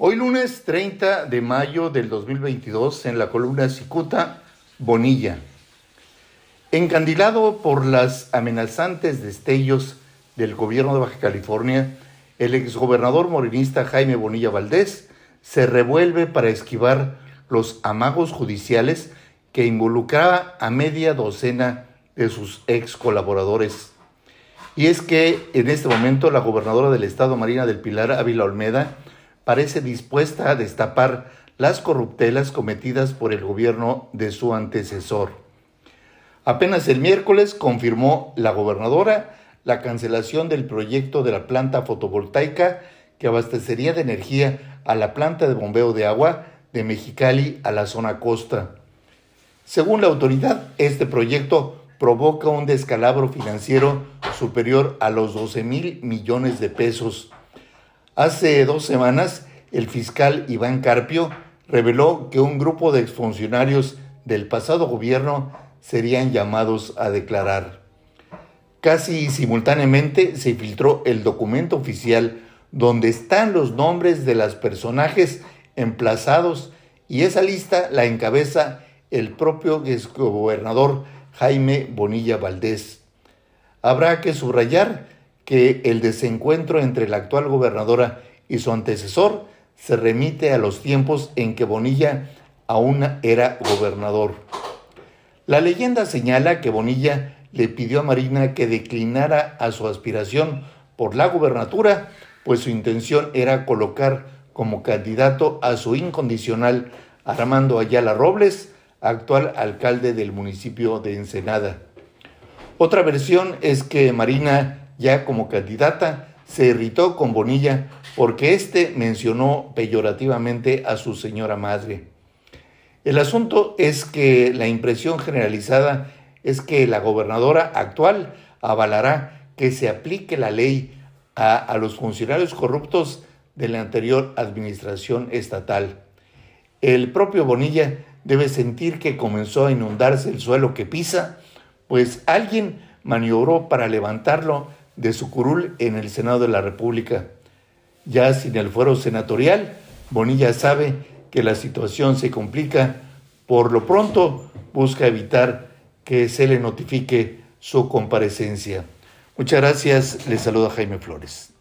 Hoy lunes 30 de mayo del 2022 en la columna Cicuta, Bonilla. Encandilado por las amenazantes destellos del gobierno de Baja California, el exgobernador morenista Jaime Bonilla Valdés se revuelve para esquivar los amagos judiciales que involucraba a media docena de sus ex colaboradores. Y es que en este momento la gobernadora del estado Marina del Pilar Ávila Olmeda parece dispuesta a destapar las corruptelas cometidas por el gobierno de su antecesor. Apenas el miércoles confirmó la gobernadora la cancelación del proyecto de la planta fotovoltaica que abastecería de energía a la planta de bombeo de agua de Mexicali a la zona costa. Según la autoridad, este proyecto provoca un descalabro financiero superior a los 12 mil millones de pesos Hace dos semanas, el fiscal Iván Carpio reveló que un grupo de exfuncionarios del pasado gobierno serían llamados a declarar. Casi simultáneamente se filtró el documento oficial donde están los nombres de los personajes emplazados y esa lista la encabeza el propio exgobernador Jaime Bonilla Valdés. Habrá que subrayar que el desencuentro entre la actual gobernadora y su antecesor se remite a los tiempos en que Bonilla aún era gobernador. La leyenda señala que Bonilla le pidió a Marina que declinara a su aspiración por la gubernatura, pues su intención era colocar como candidato a su incondicional Armando Ayala Robles, actual alcalde del municipio de Ensenada. Otra versión es que Marina ya como candidata, se irritó con Bonilla porque éste mencionó peyorativamente a su señora madre. El asunto es que la impresión generalizada es que la gobernadora actual avalará que se aplique la ley a, a los funcionarios corruptos de la anterior administración estatal. El propio Bonilla debe sentir que comenzó a inundarse el suelo que pisa, pues alguien maniobró para levantarlo de su curul en el Senado de la República. Ya sin el fuero senatorial, Bonilla sabe que la situación se complica. Por lo pronto, busca evitar que se le notifique su comparecencia. Muchas gracias. Le saluda Jaime Flores.